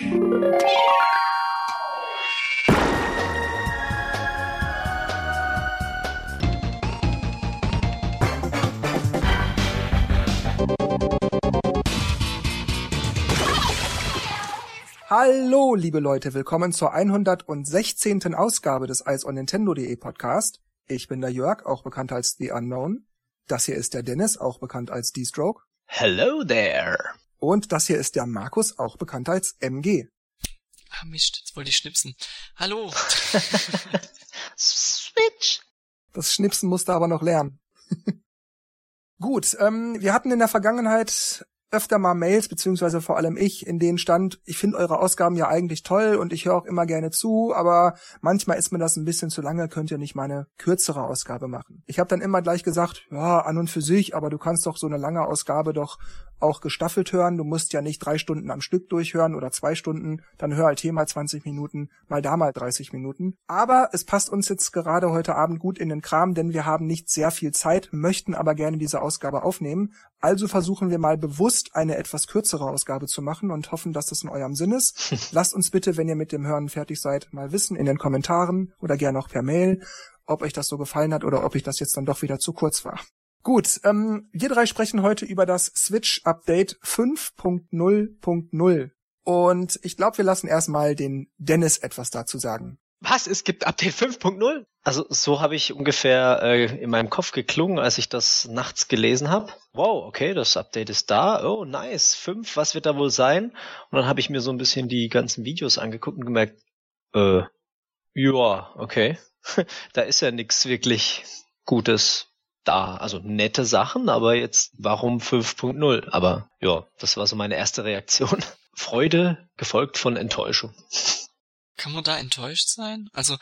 Hallo, liebe Leute, willkommen zur 116. Ausgabe des Eis on Nintendo.de Podcast. Ich bin der Jörg, auch bekannt als The Unknown. Das hier ist der Dennis, auch bekannt als D-Stroke. Hello there. Und das hier ist der Markus, auch bekannt als MG. Ah, Mist, jetzt wollte ich schnipsen. Hallo. Switch. Das Schnipsen musste aber noch lernen. Gut, ähm, wir hatten in der Vergangenheit öfter mal Mails, beziehungsweise vor allem ich, in denen stand, ich finde eure Ausgaben ja eigentlich toll und ich höre auch immer gerne zu, aber manchmal ist mir das ein bisschen zu lange, könnt ihr nicht meine kürzere Ausgabe machen. Ich habe dann immer gleich gesagt, ja, an und für sich, aber du kannst doch so eine lange Ausgabe doch auch gestaffelt hören. Du musst ja nicht drei Stunden am Stück durchhören oder zwei Stunden, dann hör halt hier mal 20 Minuten, mal da mal 30 Minuten. Aber es passt uns jetzt gerade heute Abend gut in den Kram, denn wir haben nicht sehr viel Zeit, möchten aber gerne diese Ausgabe aufnehmen. Also versuchen wir mal bewusst eine etwas kürzere Ausgabe zu machen und hoffen, dass das in eurem Sinn ist. Lasst uns bitte, wenn ihr mit dem Hören fertig seid, mal wissen in den Kommentaren oder gerne auch per Mail, ob euch das so gefallen hat oder ob ich das jetzt dann doch wieder zu kurz war. Gut, ähm, wir drei sprechen heute über das Switch Update 5.0.0 und ich glaube, wir lassen erstmal den Dennis etwas dazu sagen. Was? Es gibt Update 5.0? Also so habe ich ungefähr äh, in meinem Kopf geklungen, als ich das nachts gelesen habe. Wow, okay, das Update ist da. Oh, nice. 5, was wird da wohl sein? Und dann habe ich mir so ein bisschen die ganzen Videos angeguckt und gemerkt, äh, ja, okay. da ist ja nichts wirklich Gutes da. Also nette Sachen, aber jetzt warum 5.0? Aber ja, das war so meine erste Reaktion. Freude gefolgt von Enttäuschung. Kann man da enttäuscht sein? Also,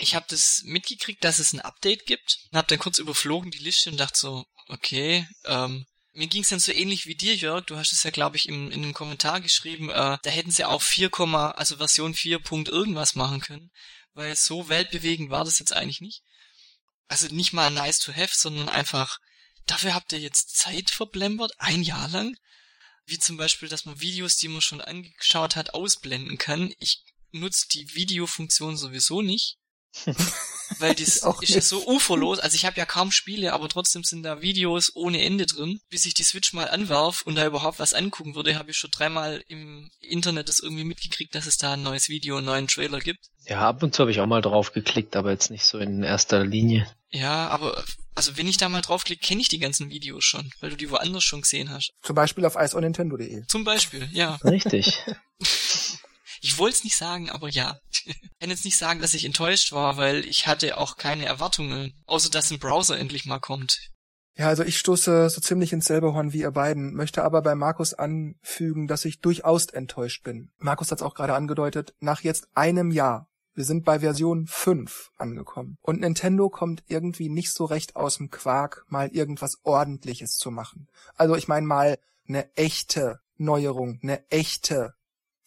ich habe das mitgekriegt, dass es ein Update gibt habe dann kurz überflogen die Liste und dachte so, okay, ähm, mir ging es dann so ähnlich wie dir, Jörg. Du hast es ja, glaube ich, im, in einem Kommentar geschrieben. Äh, da hätten sie auch 4, also Version 4. Punkt irgendwas machen können, weil so weltbewegend war das jetzt eigentlich nicht. Also nicht mal nice to have, sondern einfach, dafür habt ihr jetzt Zeit verblembert, ein Jahr lang. Wie zum Beispiel, dass man Videos, die man schon angeschaut hat, ausblenden kann. Ich nutzt die Videofunktion sowieso nicht. weil das ist ja so uferlos. Also ich habe ja kaum Spiele, aber trotzdem sind da Videos ohne Ende drin. Bis ich die Switch mal anwarf und da überhaupt was angucken würde, habe ich schon dreimal im Internet das irgendwie mitgekriegt, dass es da ein neues Video, einen neuen Trailer gibt. Ja, ab und zu habe ich auch mal drauf geklickt, aber jetzt nicht so in erster Linie. Ja, aber also wenn ich da mal draufklicke, kenne ich die ganzen Videos schon, weil du die woanders schon gesehen hast. Zum Beispiel auf iceonnintendo.de. Zum Beispiel, ja. Richtig. Ich wollte es nicht sagen, aber ja. Ich kann jetzt nicht sagen, dass ich enttäuscht war, weil ich hatte auch keine Erwartungen, außer dass ein Browser endlich mal kommt. Ja, also ich stoße so ziemlich ins selbe Horn wie ihr beiden, möchte aber bei Markus anfügen, dass ich durchaus enttäuscht bin. Markus hat es auch gerade angedeutet, nach jetzt einem Jahr. Wir sind bei Version 5 angekommen. Und Nintendo kommt irgendwie nicht so recht aus dem Quark, mal irgendwas ordentliches zu machen. Also ich meine mal eine echte Neuerung, eine echte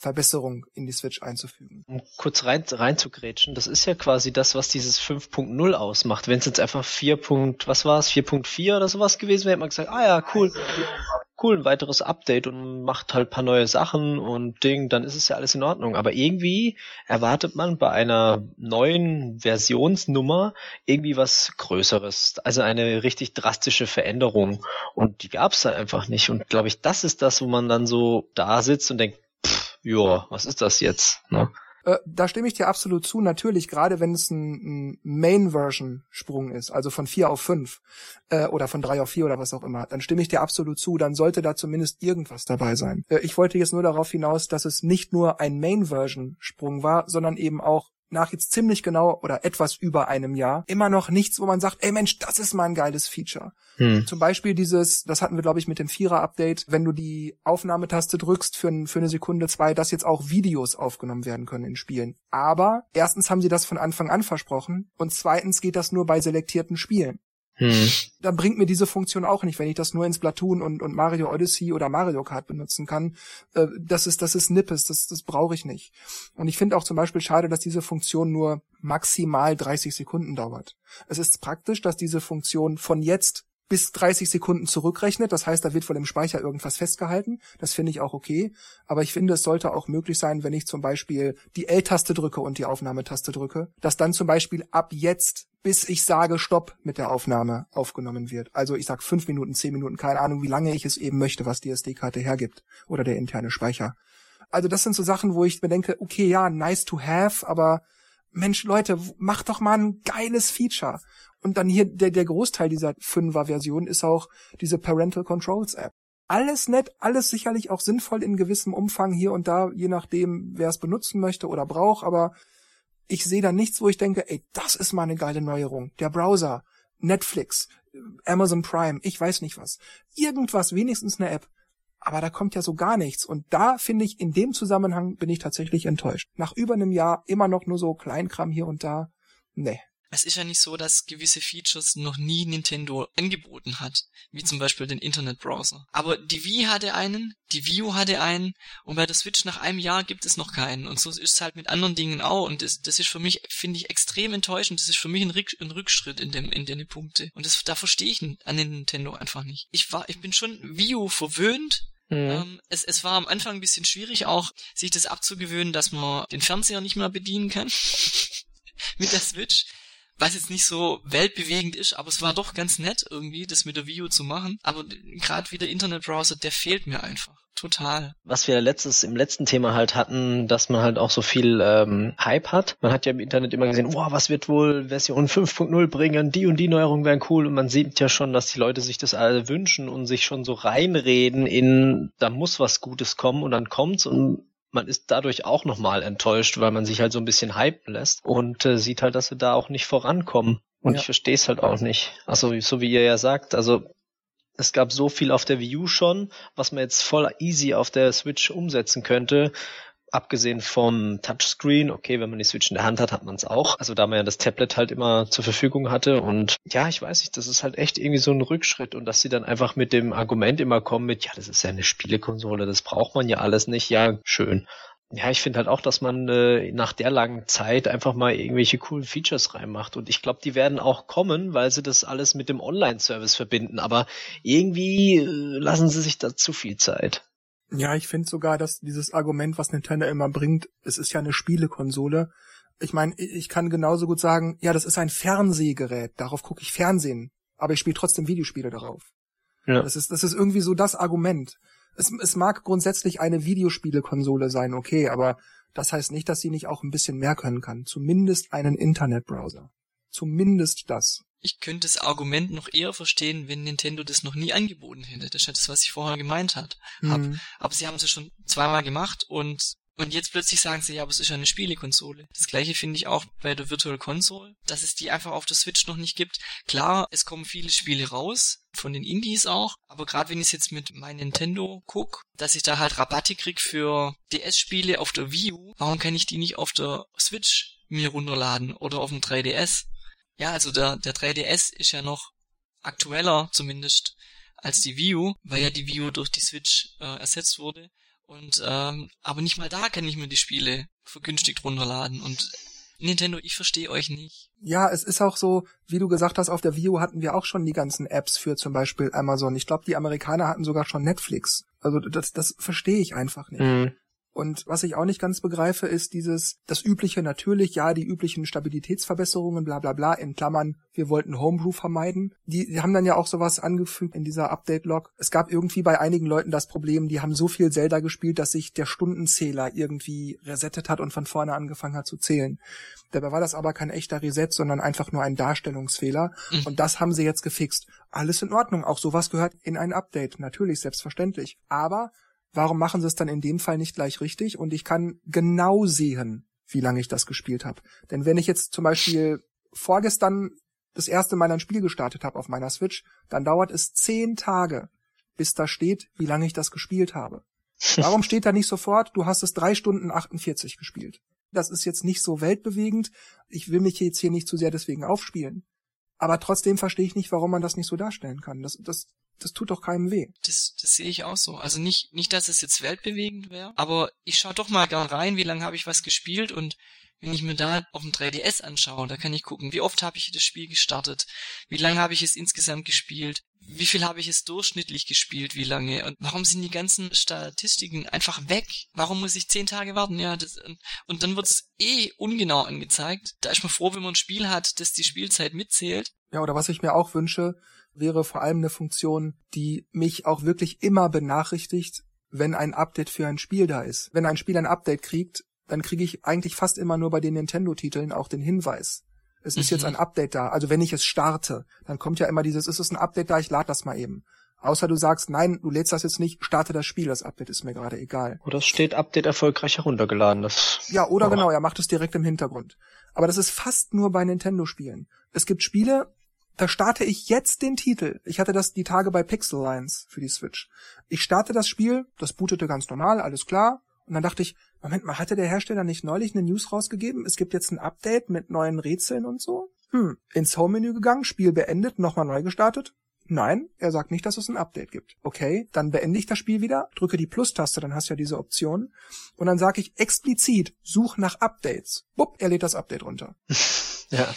Verbesserung in die Switch einzufügen. Um kurz rein, reinzugrätschen, das ist ja quasi das, was dieses 5.0 ausmacht. Wenn es jetzt einfach 4. was war es, 4.4 oder sowas gewesen wäre, hätte man gesagt, ah ja, cool, cool, ein weiteres Update und macht halt paar neue Sachen und Ding, dann ist es ja alles in Ordnung. Aber irgendwie erwartet man bei einer neuen Versionsnummer irgendwie was Größeres, also eine richtig drastische Veränderung. Und die gab es da einfach nicht. Und glaube ich, das ist das, wo man dann so da sitzt und denkt, ja, was ist das jetzt? Ne? Äh, da stimme ich dir absolut zu. Natürlich, gerade wenn es ein, ein Main-Version-Sprung ist, also von vier auf fünf äh, oder von drei auf vier oder was auch immer, dann stimme ich dir absolut zu. Dann sollte da zumindest irgendwas dabei sein. Äh, ich wollte jetzt nur darauf hinaus, dass es nicht nur ein Main-Version-Sprung war, sondern eben auch nach jetzt ziemlich genau oder etwas über einem Jahr immer noch nichts, wo man sagt, ey Mensch, das ist mal ein geiles Feature. Hm. Zum Beispiel dieses, das hatten wir glaube ich mit dem Vierer-Update, wenn du die Aufnahmetaste drückst für, für eine Sekunde, zwei, dass jetzt auch Videos aufgenommen werden können in Spielen. Aber erstens haben sie das von Anfang an versprochen und zweitens geht das nur bei selektierten Spielen. Hm. Dann bringt mir diese Funktion auch nicht, wenn ich das nur in Splatoon und, und Mario Odyssey oder Mario Kart benutzen kann. Äh, das ist, das ist Nippes, das, das brauche ich nicht. Und ich finde auch zum Beispiel schade, dass diese Funktion nur maximal 30 Sekunden dauert. Es ist praktisch, dass diese Funktion von jetzt bis 30 Sekunden zurückrechnet. Das heißt, da wird wohl im Speicher irgendwas festgehalten. Das finde ich auch okay. Aber ich finde, es sollte auch möglich sein, wenn ich zum Beispiel die L-Taste drücke und die Aufnahmetaste drücke, dass dann zum Beispiel ab jetzt bis ich sage Stopp mit der Aufnahme aufgenommen wird. Also ich sag fünf Minuten, zehn Minuten, keine Ahnung, wie lange ich es eben möchte, was die SD-Karte hergibt oder der interne Speicher. Also das sind so Sachen, wo ich mir denke, okay, ja, nice to have, aber Mensch, Leute, macht doch mal ein geiles Feature. Und dann hier der, der Großteil dieser Fünfer-Version ist auch diese Parental Controls App. Alles nett, alles sicherlich auch sinnvoll in gewissem Umfang hier und da, je nachdem, wer es benutzen möchte oder braucht, aber ich sehe da nichts, wo ich denke, ey, das ist mal eine geile Neuerung. Der Browser, Netflix, Amazon Prime, ich weiß nicht was. Irgendwas, wenigstens eine App. Aber da kommt ja so gar nichts. Und da finde ich, in dem Zusammenhang bin ich tatsächlich enttäuscht. Nach über einem Jahr immer noch nur so Kleinkram hier und da. Nee es ist ja nicht so, dass gewisse Features noch nie Nintendo angeboten hat, wie zum Beispiel den Internetbrowser. Aber die Wii hatte einen, die Wii U hatte einen und bei der Switch nach einem Jahr gibt es noch keinen. Und so ist es halt mit anderen Dingen auch. Und das, das ist für mich, finde ich, extrem enttäuschend. Das ist für mich ein, Rück, ein Rückschritt in dem in den Punkte. Und das, da verstehe ich an den Nintendo einfach nicht. Ich war, ich bin schon Wii U verwöhnt, Mhm. Ähm, es, es war am Anfang ein bisschen schwierig, auch sich das abzugewöhnen, dass man den Fernseher nicht mehr bedienen kann mit der Switch was jetzt nicht so weltbewegend ist, aber es war doch ganz nett irgendwie, das mit der View zu machen. Aber gerade wie der Internetbrowser, der fehlt mir einfach. Total. Was wir letztes im letzten Thema halt hatten, dass man halt auch so viel ähm, Hype hat. Man hat ja im Internet immer gesehen, wow, was wird wohl Version 5.0 bringen, die und die Neuerungen wären cool und man sieht ja schon, dass die Leute sich das alle wünschen und sich schon so reinreden in, da muss was Gutes kommen und dann kommt's und man ist dadurch auch nochmal enttäuscht, weil man sich halt so ein bisschen hypen lässt und äh, sieht halt, dass wir da auch nicht vorankommen. Und ja. ich verstehe es halt auch nicht. Also so wie ihr ja sagt, also es gab so viel auf der Wii U schon, was man jetzt voll easy auf der Switch umsetzen könnte abgesehen vom Touchscreen, okay, wenn man die Switch in der Hand hat, hat man es auch. Also da man ja das Tablet halt immer zur Verfügung hatte. Und ja, ich weiß nicht, das ist halt echt irgendwie so ein Rückschritt und dass sie dann einfach mit dem Argument immer kommen mit, ja, das ist ja eine Spielekonsole, das braucht man ja alles nicht. Ja, schön. Ja, ich finde halt auch, dass man äh, nach der langen Zeit einfach mal irgendwelche coolen Features reinmacht. Und ich glaube, die werden auch kommen, weil sie das alles mit dem Online-Service verbinden. Aber irgendwie äh, lassen sie sich da zu viel Zeit. Ja, ich finde sogar, dass dieses Argument, was Nintendo immer bringt, es ist ja eine Spielekonsole. Ich meine, ich kann genauso gut sagen, ja, das ist ein Fernsehgerät, darauf gucke ich Fernsehen, aber ich spiele trotzdem Videospiele darauf. Ja. Das ist, das ist irgendwie so das Argument. Es, es mag grundsätzlich eine Videospielekonsole sein, okay, aber das heißt nicht, dass sie nicht auch ein bisschen mehr können kann. Zumindest einen Internetbrowser. Zumindest das ich könnte das Argument noch eher verstehen, wenn Nintendo das noch nie angeboten hätte. Das ist ja das, was ich vorher gemeint hat, hab. Mhm. Aber sie haben es ja schon zweimal gemacht und und jetzt plötzlich sagen sie, ja, aber es ist ja eine Spielekonsole. Das gleiche finde ich auch bei der Virtual Console, dass es die einfach auf der Switch noch nicht gibt. Klar, es kommen viele Spiele raus, von den Indies auch, aber gerade wenn ich es jetzt mit meinem Nintendo guck, dass ich da halt Rabatte krieg für DS-Spiele auf der Wii U, warum kann ich die nicht auf der Switch mir runterladen oder auf dem 3DS? Ja, also der, der 3DS ist ja noch aktueller zumindest als die Wii U, weil ja die Wii U durch die Switch äh, ersetzt wurde. Und ähm, aber nicht mal da kann ich mir die Spiele vergünstigt runterladen. Und Nintendo, ich verstehe euch nicht. Ja, es ist auch so, wie du gesagt hast, auf der Wii U hatten wir auch schon die ganzen Apps für zum Beispiel Amazon. Ich glaube, die Amerikaner hatten sogar schon Netflix. Also das, das verstehe ich einfach nicht. Mhm. Und was ich auch nicht ganz begreife, ist dieses, das übliche natürlich, ja, die üblichen Stabilitätsverbesserungen, bla bla bla, in Klammern, wir wollten Homebrew vermeiden. Die, die haben dann ja auch sowas angefügt in dieser Update-Log. Es gab irgendwie bei einigen Leuten das Problem, die haben so viel Zelda gespielt, dass sich der Stundenzähler irgendwie resettet hat und von vorne angefangen hat zu zählen. Dabei war das aber kein echter Reset, sondern einfach nur ein Darstellungsfehler. Mhm. Und das haben sie jetzt gefixt. Alles in Ordnung. Auch sowas gehört in ein Update. Natürlich, selbstverständlich. Aber warum machen sie es dann in dem Fall nicht gleich richtig? Und ich kann genau sehen, wie lange ich das gespielt habe. Denn wenn ich jetzt zum Beispiel vorgestern das erste Mal ein Spiel gestartet habe auf meiner Switch, dann dauert es zehn Tage, bis da steht, wie lange ich das gespielt habe. Warum steht da nicht sofort, du hast es drei Stunden 48 gespielt? Das ist jetzt nicht so weltbewegend. Ich will mich jetzt hier nicht zu sehr deswegen aufspielen. Aber trotzdem verstehe ich nicht, warum man das nicht so darstellen kann. Das, das das tut doch keinem weh. Das, das sehe ich auch so. Also nicht, nicht, dass es jetzt weltbewegend wäre, aber ich schaue doch mal gern rein, wie lange habe ich was gespielt und wenn ich mir da auf dem 3DS anschaue, da kann ich gucken, wie oft habe ich das Spiel gestartet, wie lange habe ich es insgesamt gespielt, wie viel habe ich es durchschnittlich gespielt, wie lange und warum sind die ganzen Statistiken einfach weg? Warum muss ich zehn Tage warten? Ja, das, und dann wird es eh ungenau angezeigt. Da ist man froh, wenn man ein Spiel hat, das die Spielzeit mitzählt. Ja, oder was ich mir auch wünsche, wäre vor allem eine Funktion, die mich auch wirklich immer benachrichtigt, wenn ein Update für ein Spiel da ist. Wenn ein Spiel ein Update kriegt, dann kriege ich eigentlich fast immer nur bei den Nintendo-Titeln auch den Hinweis. Es ist mhm. jetzt ein Update da. Also wenn ich es starte, dann kommt ja immer dieses, ist es ein Update da, ich lade das mal eben. Außer du sagst, nein, du lädst das jetzt nicht, starte das Spiel, das Update ist mir gerade egal. Oder es steht Update erfolgreich heruntergeladen. Das ja, oder oh. genau, er macht es direkt im Hintergrund. Aber das ist fast nur bei Nintendo-Spielen. Es gibt Spiele, da starte ich jetzt den Titel. Ich hatte das die Tage bei Pixel Lines für die Switch. Ich starte das Spiel, das bootete ganz normal, alles klar. Und dann dachte ich, Moment mal, hatte der Hersteller nicht neulich eine News rausgegeben? Es gibt jetzt ein Update mit neuen Rätseln und so? Hm, ins Home-Menü gegangen, Spiel beendet, nochmal neu gestartet? Nein, er sagt nicht, dass es ein Update gibt. Okay, dann beende ich das Spiel wieder, drücke die Plus-Taste, dann hast du ja diese Option. Und dann sage ich explizit, such nach Updates. Bupp, er lädt das Update runter. ja.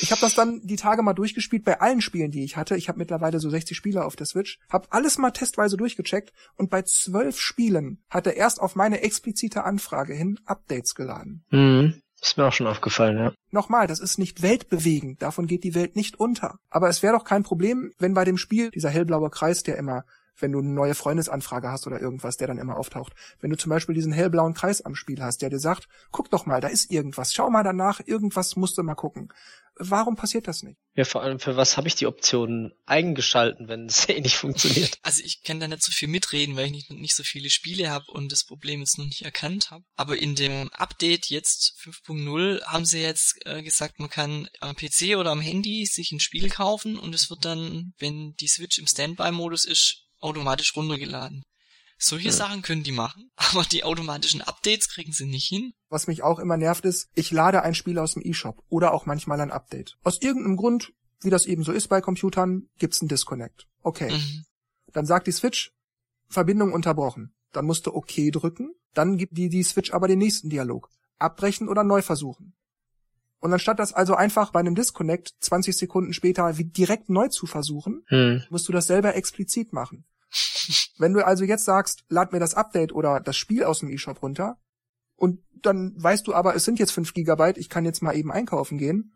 Ich habe das dann die Tage mal durchgespielt bei allen Spielen, die ich hatte. Ich habe mittlerweile so 60 Spiele auf der Switch. Habe alles mal testweise durchgecheckt und bei zwölf Spielen hat er erst auf meine explizite Anfrage hin Updates geladen. Mhm. Ist mir auch schon aufgefallen, ja. Nochmal, das ist nicht weltbewegend, davon geht die Welt nicht unter. Aber es wäre doch kein Problem, wenn bei dem Spiel dieser hellblaue Kreis, der immer wenn du eine neue Freundesanfrage hast oder irgendwas, der dann immer auftaucht. Wenn du zum Beispiel diesen hellblauen Kreis am Spiel hast, der dir sagt, guck doch mal, da ist irgendwas, schau mal danach, irgendwas musst du mal gucken. Warum passiert das nicht? Ja, vor allem für was habe ich die Option eingeschalten, wenn es eh nicht funktioniert? Also ich kann da nicht so viel mitreden, weil ich nicht, nicht so viele Spiele habe und das Problem jetzt noch nicht erkannt habe. Aber in dem Update jetzt 5.0 haben sie jetzt äh, gesagt, man kann am PC oder am Handy sich ein Spiel kaufen und es wird dann, wenn die Switch im Standby-Modus ist, automatisch runtergeladen. Solche ja. Sachen können die machen, aber die automatischen Updates kriegen sie nicht hin. Was mich auch immer nervt ist, ich lade ein Spiel aus dem eShop oder auch manchmal ein Update. Aus irgendeinem Grund, wie das eben so ist bei Computern, gibt's einen Disconnect. Okay. Mhm. Dann sagt die Switch, Verbindung unterbrochen. Dann musst du OK drücken, dann gibt die die Switch aber den nächsten Dialog. Abbrechen oder neu versuchen. Und anstatt das also einfach bei einem Disconnect 20 Sekunden später direkt neu zu versuchen, hm. musst du das selber explizit machen. Wenn du also jetzt sagst, lad mir das Update oder das Spiel aus dem eShop runter und dann weißt du aber, es sind jetzt fünf Gigabyte, ich kann jetzt mal eben einkaufen gehen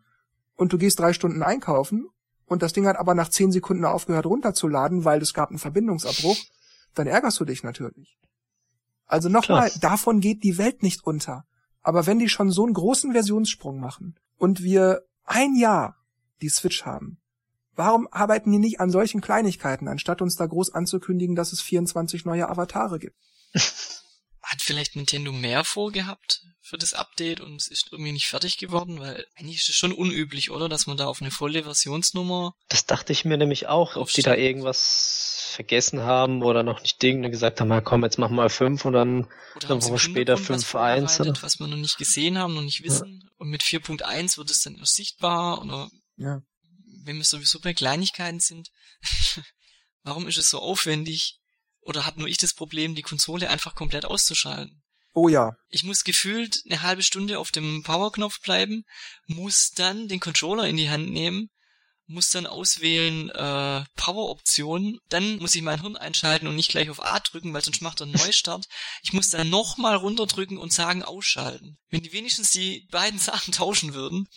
und du gehst drei Stunden einkaufen und das Ding hat aber nach zehn Sekunden aufgehört runterzuladen, weil es gab einen Verbindungsabbruch, dann ärgerst du dich natürlich. Also nochmal, davon geht die Welt nicht unter. Aber wenn die schon so einen großen Versionssprung machen und wir ein Jahr die Switch haben, Warum arbeiten die nicht an solchen Kleinigkeiten, anstatt uns da groß anzukündigen, dass es 24 neue Avatare gibt? Hat vielleicht Nintendo mehr vorgehabt für das Update und es ist irgendwie nicht fertig geworden? Weil eigentlich ist es schon unüblich, oder? Dass man da auf eine volle Versionsnummer. Das dachte ich mir nämlich auch, ob die da irgendwas vergessen haben oder noch nicht Ding und gesagt haben, komm, jetzt machen wir mal 5 und dann eine Woche später 5.1. Was wir noch nicht gesehen haben, noch nicht wissen. Ja. Und mit 4.1 wird es dann erst sichtbar oder ja wenn wir sowieso bei Kleinigkeiten sind, warum ist es so aufwendig? Oder hat nur ich das Problem, die Konsole einfach komplett auszuschalten? Oh ja. Ich muss gefühlt eine halbe Stunde auf dem Powerknopf bleiben, muss dann den Controller in die Hand nehmen, muss dann auswählen äh, Power-Option, dann muss ich mein Hirn einschalten und nicht gleich auf A drücken, weil sonst macht er einen Neustart. Ich muss dann nochmal runterdrücken und sagen ausschalten. Wenn die wenigstens die beiden Sachen tauschen würden.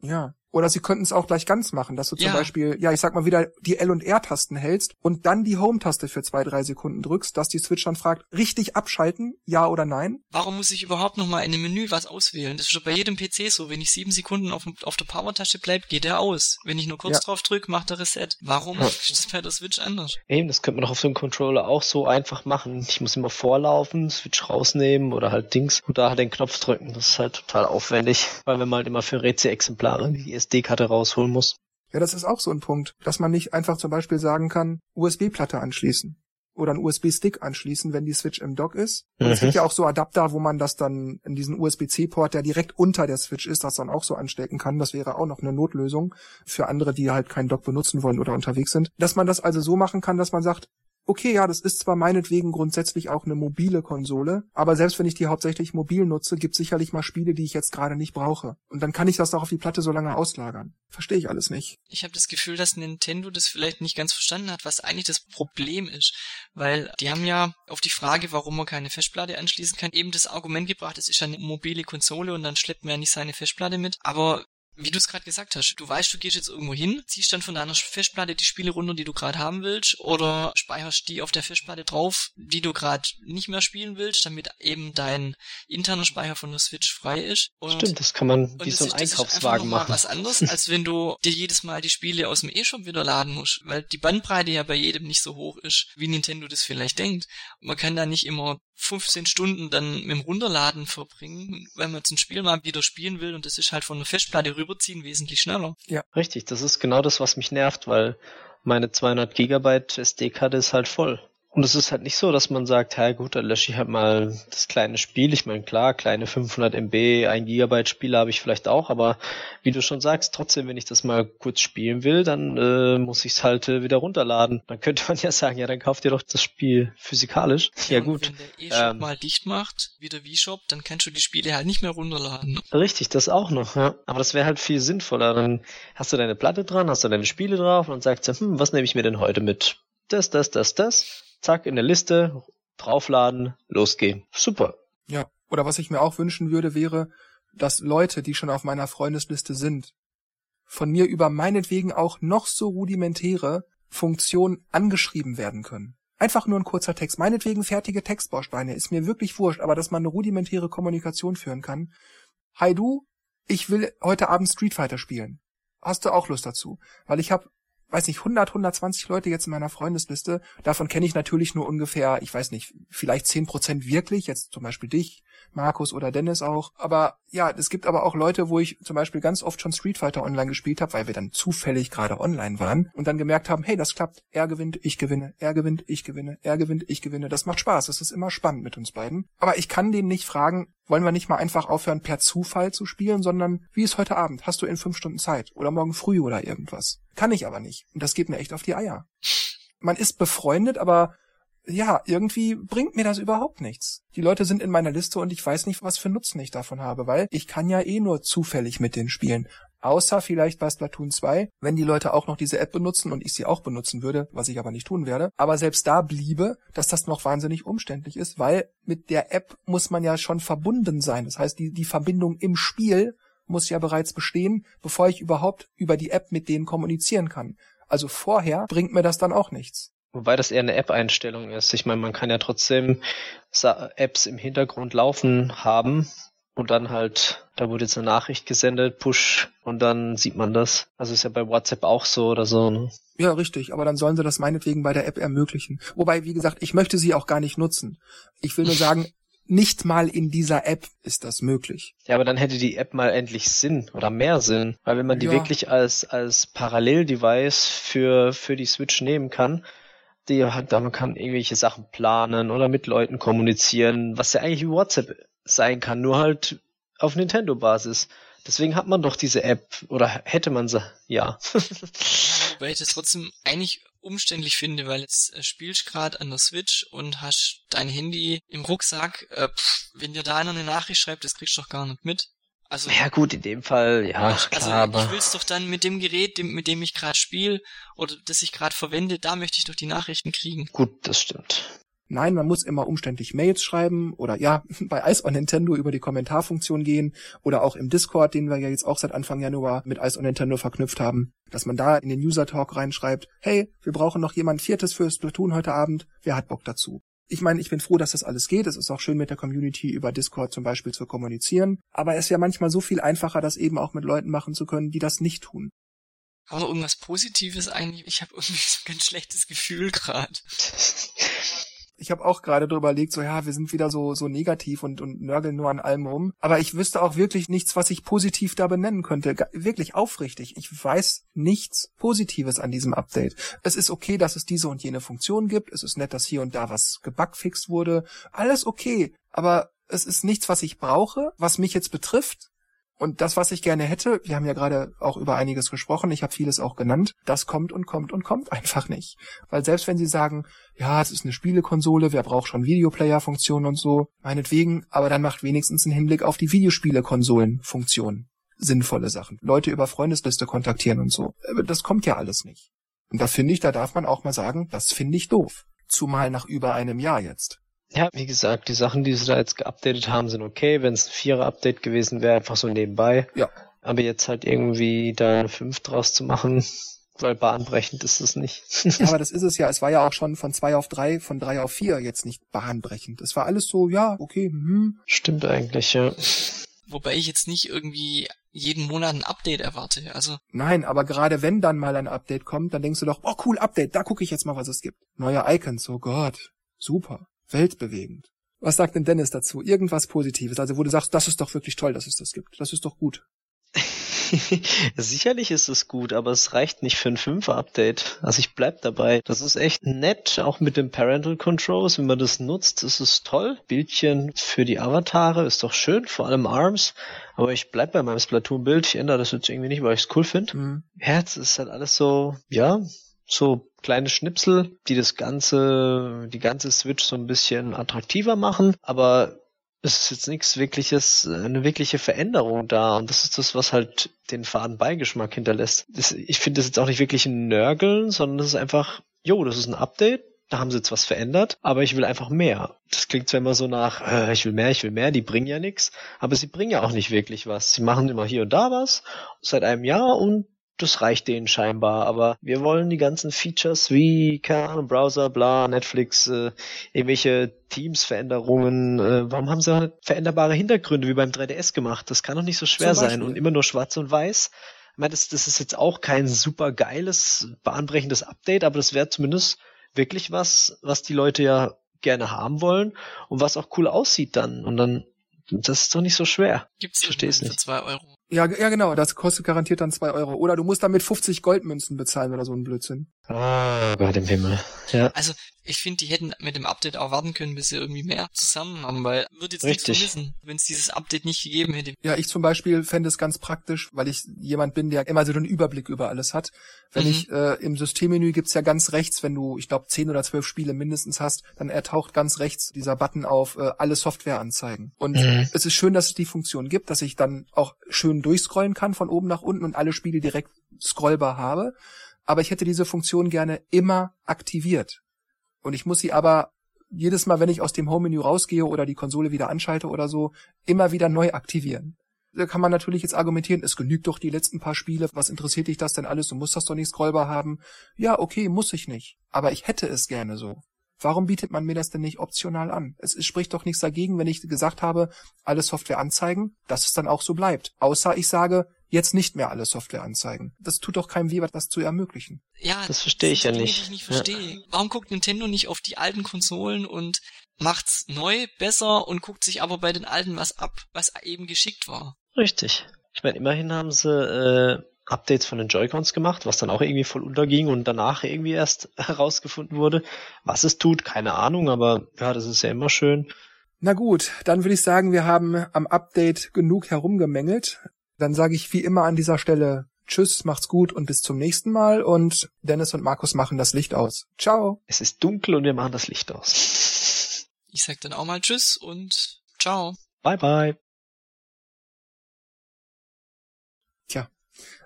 ja. Oder sie könnten es auch gleich ganz machen, dass du zum ja. Beispiel, ja, ich sag mal wieder die L- und R-Tasten hältst und dann die Home-Taste für zwei, drei Sekunden drückst, dass die Switch dann fragt, richtig abschalten, ja oder nein? Warum muss ich überhaupt nochmal in dem Menü was auswählen? Das ist schon bei jedem PC so. Wenn ich sieben Sekunden auf, auf der Power-Tasche bleib, geht er aus. Wenn ich nur kurz ja. drauf drücke, macht er Reset. Warum ja. ist das bei der Switch anders? Eben, das könnte man doch auf dem Controller auch so einfach machen. Ich muss immer vorlaufen, Switch rausnehmen oder halt Dings und da halt den Knopf drücken. Das ist halt total aufwendig, weil wenn man halt immer für Rätsel-Exemplare die SD-Karte rausholen muss. Ja, das ist auch so ein Punkt, dass man nicht einfach zum Beispiel sagen kann, USB-Platte anschließen. oder einen USB-Stick anschließen, wenn die Switch im Dock ist. Und mhm. es gibt ja auch so Adapter, wo man das dann in diesen USB-C-Port, der direkt unter der Switch ist, das dann auch so anstecken kann. Das wäre auch noch eine Notlösung für andere, die halt keinen Dock benutzen wollen oder unterwegs sind. Dass man das also so machen kann, dass man sagt, okay, ja, das ist zwar meinetwegen grundsätzlich auch eine mobile Konsole, aber selbst wenn ich die hauptsächlich mobil nutze, gibt sicherlich mal Spiele, die ich jetzt gerade nicht brauche. Und dann kann ich das doch auf die Platte so lange auslagern. Verstehe ich alles nicht. Ich habe das Gefühl, dass Nintendo das vielleicht nicht ganz verstanden hat, was eigentlich das Problem ist. Weil die haben ja auf die Frage, warum man keine Festplatte anschließen kann, eben das Argument gebracht, es ist ja eine mobile Konsole und dann schleppt man ja nicht seine Festplatte mit. Aber wie du es gerade gesagt hast, du weißt, du gehst jetzt irgendwo hin, ziehst dann von deiner Festplatte die Spiele runter, die du gerade haben willst, oder speicherst die auf der Festplatte drauf, die du gerade nicht mehr spielen willst, damit eben dein interner Speicher von der Switch frei ist. Und, Stimmt, das kann man wie so ein Einkaufswagen machen. was anderes, als wenn du dir jedes Mal die Spiele aus dem E-Shop wieder laden musst, weil die Bandbreite ja bei jedem nicht so hoch ist, wie Nintendo das vielleicht denkt. Man kann da nicht immer 15 Stunden dann mit dem Runterladen verbringen, weil man jetzt ein Spiel mal wieder spielen will und das ist halt von der Festplatte rüberziehen wesentlich schneller. Ja, richtig. Das ist genau das, was mich nervt, weil meine 200 Gigabyte SD-Karte ist halt voll. Und es ist halt nicht so, dass man sagt, ja gut, dann lösche ich halt mal das kleine Spiel. Ich meine, klar, kleine 500 MB, 1 Gigabyte Spiele habe ich vielleicht auch, aber wie du schon sagst, trotzdem, wenn ich das mal kurz spielen will, dann äh, muss ich es halt äh, wieder runterladen. Dann könnte man ja sagen, ja, dann kauft ihr doch das Spiel physikalisch. Ja, ja gut. Wenn der E-Shop ähm, mal dicht macht, wie der V-Shop, dann kannst du die Spiele halt nicht mehr runterladen. Richtig, das auch noch, ja. Aber das wäre halt viel sinnvoller. Dann hast du deine Platte dran, hast du deine Spiele drauf und dann sagst du, hm, was nehme ich mir denn heute mit? Das, das, das, das zack, in der Liste, draufladen, losgehen. Super. Ja, oder was ich mir auch wünschen würde, wäre, dass Leute, die schon auf meiner Freundesliste sind, von mir über meinetwegen auch noch so rudimentäre Funktionen angeschrieben werden können. Einfach nur ein kurzer Text. Meinetwegen fertige Textbausteine. Ist mir wirklich wurscht, aber dass man eine rudimentäre Kommunikation führen kann. Hi du, ich will heute Abend Street Fighter spielen. Hast du auch Lust dazu? Weil ich habe weiß nicht, 100, 120 Leute jetzt in meiner Freundesliste. Davon kenne ich natürlich nur ungefähr, ich weiß nicht, vielleicht 10 Prozent wirklich, jetzt zum Beispiel dich, Markus oder Dennis auch. Aber ja, es gibt aber auch Leute, wo ich zum Beispiel ganz oft schon Street Fighter online gespielt habe, weil wir dann zufällig gerade online waren und dann gemerkt haben, hey, das klappt. Er gewinnt, ich gewinne, er gewinnt, ich gewinne, er gewinnt, ich gewinne. Das macht Spaß. Das ist immer spannend mit uns beiden. Aber ich kann den nicht fragen, wollen wir nicht mal einfach aufhören, per Zufall zu spielen, sondern wie ist heute Abend? Hast du in fünf Stunden Zeit? Oder morgen früh oder irgendwas? Kann ich aber nicht. Und das geht mir echt auf die Eier. Man ist befreundet, aber ja, irgendwie bringt mir das überhaupt nichts. Die Leute sind in meiner Liste und ich weiß nicht, was für Nutzen ich davon habe, weil ich kann ja eh nur zufällig mit denen spielen. Außer vielleicht bei Splatoon 2, wenn die Leute auch noch diese App benutzen und ich sie auch benutzen würde, was ich aber nicht tun werde. Aber selbst da bliebe, dass das noch wahnsinnig umständlich ist, weil mit der App muss man ja schon verbunden sein. Das heißt, die, die Verbindung im Spiel muss ja bereits bestehen, bevor ich überhaupt über die App mit denen kommunizieren kann. Also vorher bringt mir das dann auch nichts. Wobei das eher eine App-Einstellung ist. Ich meine, man kann ja trotzdem Apps im Hintergrund laufen haben und dann halt, da wurde jetzt eine Nachricht gesendet, Push, und dann sieht man das. Also ist ja bei WhatsApp auch so oder so. Ne? Ja, richtig, aber dann sollen sie das meinetwegen bei der App ermöglichen. Wobei, wie gesagt, ich möchte sie auch gar nicht nutzen. Ich will nur sagen, nicht mal in dieser App ist das möglich. Ja, aber dann hätte die App mal endlich Sinn oder mehr Sinn. Weil wenn man die ja. wirklich als, als Paralleldevice für, für die Switch nehmen kann, die hat, man kann irgendwelche Sachen planen oder mit Leuten kommunizieren, was ja eigentlich wie WhatsApp sein kann, nur halt auf Nintendo-Basis. Deswegen hat man doch diese App oder hätte man sie, ja. Weil ich das trotzdem eigentlich umständlich finde, weil jetzt äh, spielst gerade an der Switch und hast dein Handy im Rucksack. Äh, pff, wenn dir da einer eine Nachricht schreibt, das kriegst du doch gar nicht mit. Also, ja gut, in dem Fall, ja, also, klar, aber... Ich will's doch dann mit dem Gerät, dem, mit dem ich gerade spiele oder das ich gerade verwende, da möchte ich doch die Nachrichten kriegen. Gut, das stimmt. Nein, man muss immer umständlich Mails schreiben oder ja, bei Ice on Nintendo über die Kommentarfunktion gehen oder auch im Discord, den wir ja jetzt auch seit Anfang Januar mit Ice on Nintendo verknüpft haben, dass man da in den User Talk reinschreibt, hey, wir brauchen noch jemand Viertes für Splatoon heute Abend, wer hat Bock dazu? Ich meine, ich bin froh, dass das alles geht. Es ist auch schön mit der Community über Discord zum Beispiel zu kommunizieren. Aber es wäre manchmal so viel einfacher, das eben auch mit Leuten machen zu können, die das nicht tun. Aber irgendwas Positives eigentlich? Ich habe irgendwie so ein ganz schlechtes Gefühl gerade. Ich habe auch gerade drüber überlegt, so ja, wir sind wieder so so negativ und und nörgeln nur an allem rum. Aber ich wüsste auch wirklich nichts, was ich positiv da benennen könnte. Wirklich aufrichtig. Ich weiß nichts Positives an diesem Update. Es ist okay, dass es diese und jene Funktion gibt. Es ist nett, dass hier und da was gebugfixt wurde. Alles okay. Aber es ist nichts, was ich brauche, was mich jetzt betrifft. Und das, was ich gerne hätte, wir haben ja gerade auch über einiges gesprochen, ich habe vieles auch genannt, das kommt und kommt und kommt einfach nicht. Weil selbst wenn sie sagen, ja, es ist eine Spielekonsole, wer braucht schon Videoplayer-Funktionen und so, meinetwegen, aber dann macht wenigstens einen Hinblick auf die Videospiele-Konsolen-Funktionen sinnvolle Sachen. Leute über Freundesliste kontaktieren und so. Das kommt ja alles nicht. Und da finde ich, da darf man auch mal sagen, das finde ich doof. Zumal nach über einem Jahr jetzt. Ja, wie gesagt, die Sachen, die sie da jetzt geupdatet haben, sind okay. Wenn es ein Vierer-Update gewesen wäre, einfach so nebenbei. Ja. Aber jetzt halt irgendwie da eine 5 draus zu machen, weil bahnbrechend ist es nicht. ja, aber das ist es ja. Es war ja auch schon von zwei auf drei, von drei auf vier jetzt nicht bahnbrechend. Es war alles so, ja, okay, hm. Stimmt eigentlich, ja. Wobei ich jetzt nicht irgendwie jeden Monat ein Update erwarte. Also Nein, aber gerade wenn dann mal ein Update kommt, dann denkst du doch, oh cool, Update, da gucke ich jetzt mal, was es gibt. Neue Icons, oh Gott, super weltbewegend. Was sagt denn Dennis dazu? Irgendwas Positives, also wo du sagst, das ist doch wirklich toll, dass es das gibt. Das ist doch gut. Sicherlich ist es gut, aber es reicht nicht für ein 5er-Update. Also ich bleib dabei. Das ist echt nett, auch mit den Parental Controls. Wenn man das nutzt, ist es toll. Bildchen für die Avatare ist doch schön, vor allem Arms. Aber ich bleib bei meinem Splatoon-Bild. Ich ändere das jetzt irgendwie nicht, weil ich es cool finde. Mhm. Herz ist halt alles so, ja, so kleine Schnipsel, die das ganze, die ganze Switch so ein bisschen attraktiver machen, aber es ist jetzt nichts wirkliches, eine wirkliche Veränderung da und das ist das, was halt den faden Beigeschmack hinterlässt. Das, ich finde das jetzt auch nicht wirklich ein Nörgeln, sondern das ist einfach, jo, das ist ein Update, da haben sie jetzt was verändert, aber ich will einfach mehr. Das klingt zwar immer so nach, äh, ich will mehr, ich will mehr, die bringen ja nichts, aber sie bringen ja auch nicht wirklich was. Sie machen immer hier und da was seit einem Jahr und das reicht denen scheinbar, aber wir wollen die ganzen Features wie, keine Ahnung, Browser, bla, Netflix, äh, irgendwelche Teams-Veränderungen, äh, warum haben sie halt veränderbare Hintergründe wie beim 3DS gemacht? Das kann doch nicht so schwer sein und immer nur schwarz und weiß. Ich meine, das, das ist jetzt auch kein super geiles, bahnbrechendes Update, aber das wäre zumindest wirklich was, was die Leute ja gerne haben wollen und was auch cool aussieht dann. Und dann, das ist doch nicht so schwer. Gibt's es nicht. Für zwei Euro ja, ja, genau, das kostet garantiert dann zwei Euro. Oder du musst damit 50 Goldmünzen bezahlen oder so ein Blödsinn. Ah, Gott im Himmel. Ja. Also, ich finde, die hätten mit dem Update auch warten können, bis sie irgendwie mehr zusammen haben, weil würde jetzt Richtig. nichts vermissen, wenn es dieses Update nicht gegeben hätte. Ja, ich zum Beispiel fände es ganz praktisch, weil ich jemand bin, der immer so einen Überblick über alles hat. Wenn mhm. ich äh, im Systemmenü gibt's ja ganz rechts, wenn du, ich glaube, zehn oder zwölf Spiele mindestens hast, dann ertaucht ganz rechts dieser Button auf äh, alle Software anzeigen. Und mhm. es ist schön, dass es die Funktion gibt, dass ich dann auch schön durchscrollen kann von oben nach unten und alle Spiele direkt scrollbar habe. Aber ich hätte diese Funktion gerne immer aktiviert. Und ich muss sie aber jedes Mal, wenn ich aus dem Home-Menü rausgehe oder die Konsole wieder anschalte oder so, immer wieder neu aktivieren. Da kann man natürlich jetzt argumentieren, es genügt doch die letzten paar Spiele, was interessiert dich das denn alles, du musst das doch nicht scrollbar haben. Ja, okay, muss ich nicht. Aber ich hätte es gerne so. Warum bietet man mir das denn nicht optional an? Es, es spricht doch nichts dagegen, wenn ich gesagt habe, alle Software anzeigen, dass es dann auch so bleibt. Außer ich sage, jetzt nicht mehr alle Software anzeigen. Das tut doch keinem weh, das zu ermöglichen. Ja, das verstehe ich ja nicht. Ich nicht verstehe. Ja. Warum guckt Nintendo nicht auf die alten Konsolen und macht's neu, besser und guckt sich aber bei den alten was ab, was eben geschickt war? Richtig. Ich meine, immerhin haben sie äh, Updates von den Joy-Cons gemacht, was dann auch irgendwie voll unterging und danach irgendwie erst herausgefunden wurde. Was es tut, keine Ahnung, aber ja, das ist ja immer schön. Na gut, dann würde ich sagen, wir haben am Update genug herumgemängelt. Dann sage ich wie immer an dieser Stelle Tschüss, macht's gut und bis zum nächsten Mal und Dennis und Markus machen das Licht aus. Ciao. Es ist dunkel und wir machen das Licht aus. Ich sag dann auch mal Tschüss und ciao. Bye bye.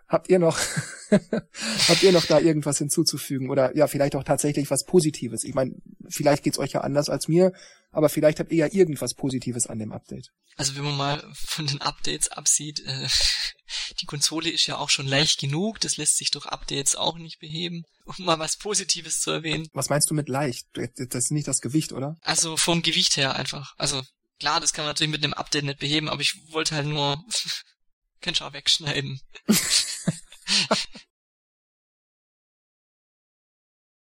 Habt ihr noch habt ihr noch da irgendwas hinzuzufügen oder ja, vielleicht auch tatsächlich was Positives? Ich meine, vielleicht geht's euch ja anders als mir, aber vielleicht habt ihr ja irgendwas Positives an dem Update. Also wenn man mal von den Updates absieht, äh, die Konsole ist ja auch schon leicht genug, das lässt sich durch Updates auch nicht beheben. Um mal was Positives zu erwähnen. Was meinst du mit leicht? Das ist nicht das Gewicht, oder? Also vom Gewicht her einfach. Also klar, das kann man natürlich mit einem Update nicht beheben, aber ich wollte halt nur, kannst du auch wegschneiden.